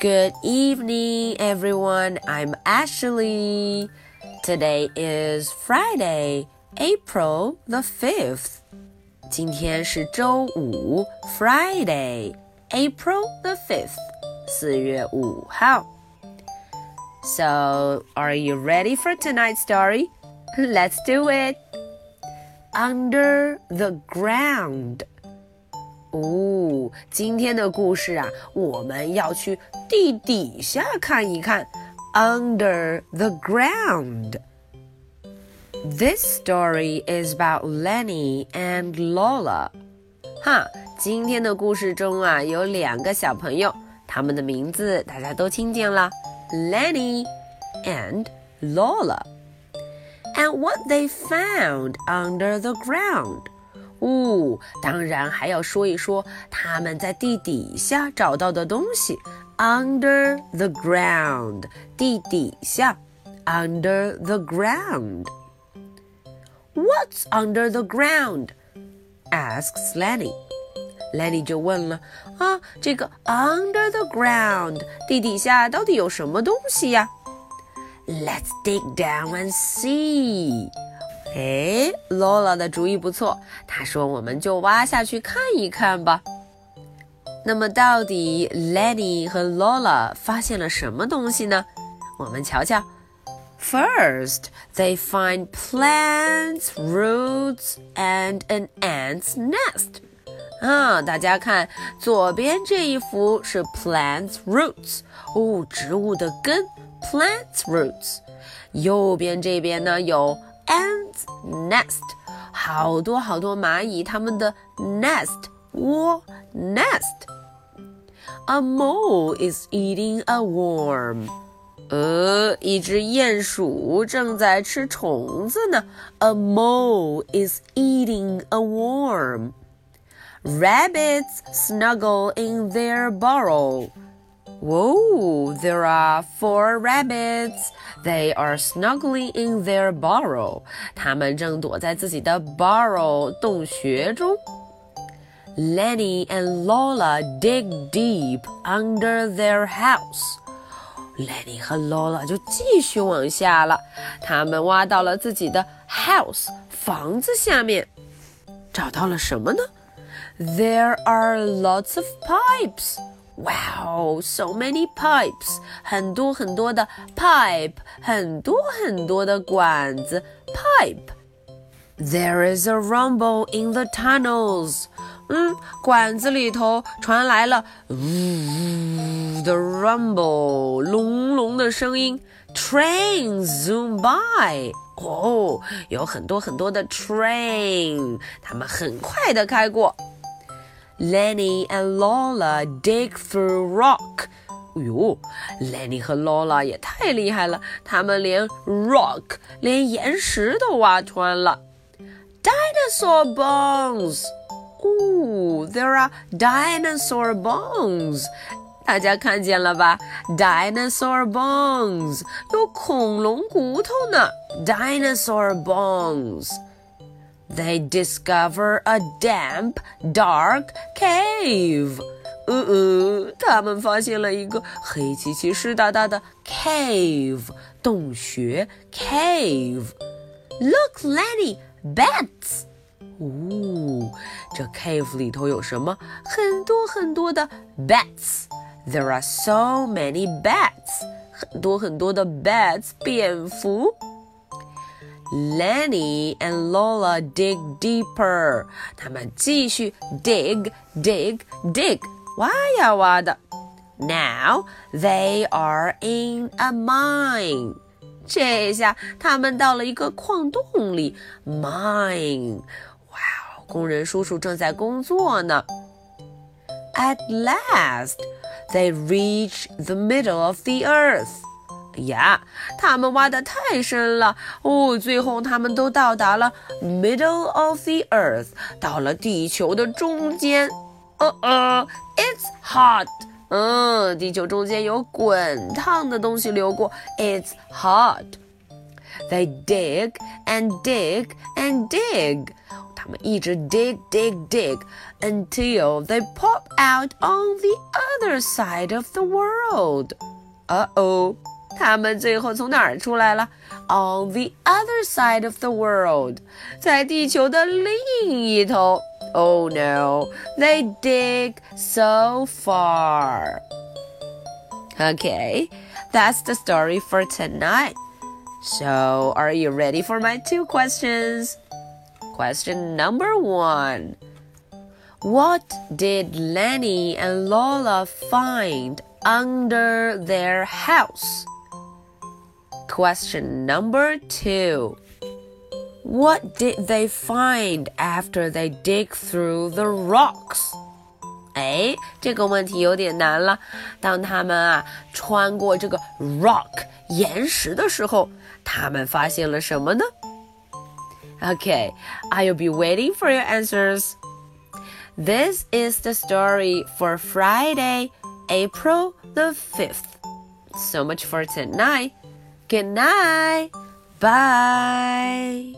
Good evening, everyone. I'm Ashley. Today is Friday, April the 5th. 今天是周五，Friday, April the 5th. 四月五号。So, are you ready for tonight's story? Let's do it. Under the ground. 哦，今天的故事啊，我们要去地底下看一看。Under the ground. This story is about Lenny and Lola. 哈，今天的故事中啊，有两个小朋友，他们的名字大家都听见了，Lenny and Lola. And what they found under the ground. 哦，当然还要说一说他们在地底下找到的东西，under the ground，地底下，under the ground。What's under the ground? asks Lenny. Lenny 就问了啊，这个 under the ground，地底下到底有什么东西呀？Let's dig down and see. 哎，Lola 的主意不错。她说：“我们就挖下去看一看吧。”那么，到底 Lenny 和 Lola 发现了什么东西呢？我们瞧瞧。First, they find plants, roots, and an ant's nest. 啊，大家看，左边这一幅是 plants, roots，哦，植物的根，plants, roots。右边这边呢有。ants nest，好多好多蚂蚁，它们的 nest 窝 nest。A mole is eating a worm。呃，一只鼹鼠正在吃虫子呢。A mole is eating a worm. Rabbits snuggle in their burrow. Whoa, there are four rabbits. They are snuggling in their burrow. 他们正躲在自己的 burrow 洞穴中。Lenny and Lola dig deep under their house. Lenny 和 Lola 就继续往下了，他们挖到了自己的 house 房子下面，找到了什么呢？There are lots of pipes. Wow, so many pipes，很多很多的 pipe，很多很多的管子 pipe。There is a rumble in the tunnels。嗯，管子里头传来了呜的 rumble，隆隆的声音。Trains zoom by。哦，有很多很多的 train，它们很快的开过。 Lenny and Lola dig through rock。哎呦，Lenny 和 Lola 也太厉害了，他们连 rock 连岩石都挖穿了。Dinosaur bones。哦，there are dinosaur bones。大家看见了吧？Dinosaur bones 有恐龙骨头呢。Dinosaur bones。 they discover a damp, dark cave. 呃呃，他们发现了一个黑漆漆、湿哒哒的 cave 洞穴 cave。Look, Lenny, bats. 哦，这 cave 里头有什么？很多很多的 bats. There are so many bats. 很多很多的 bats 蝙蝠。 Lenny and Lola dig deeper. 他们继续 dig, dig, dig，挖呀挖的。Now they are in a mine. 这下他们到了一个矿洞里，mine。哇哦，工人叔叔正在工作呢。At last, they reach the middle of the earth. 呀，他们挖的太深了哦！最后他们都到达了 middle of the earth，到了地球的中间。哦哦，it's hot。嗯，地球中间有滚烫的东西流过，it's hot。They dig and dig and dig。 他们一直 dig dig dig until they pop out on the other side of the world. Uh oh. 他们最后从哪儿出来了？On the other side of the world，在地球的另一头。Oh no, they dig so far. Okay, that's the story for tonight. So, are you ready for my two questions? Question number one What did Lenny and Lola find under their house? Question number two What did they find after they dig through the rocks? 哎，这个问题有点难了。当他们啊穿过这个 rock 岩石的时候，他们发现了什么呢？Okay, I'll be waiting for your answers. This is the story for Friday, April the 5th. So much for tonight. Good night. Bye.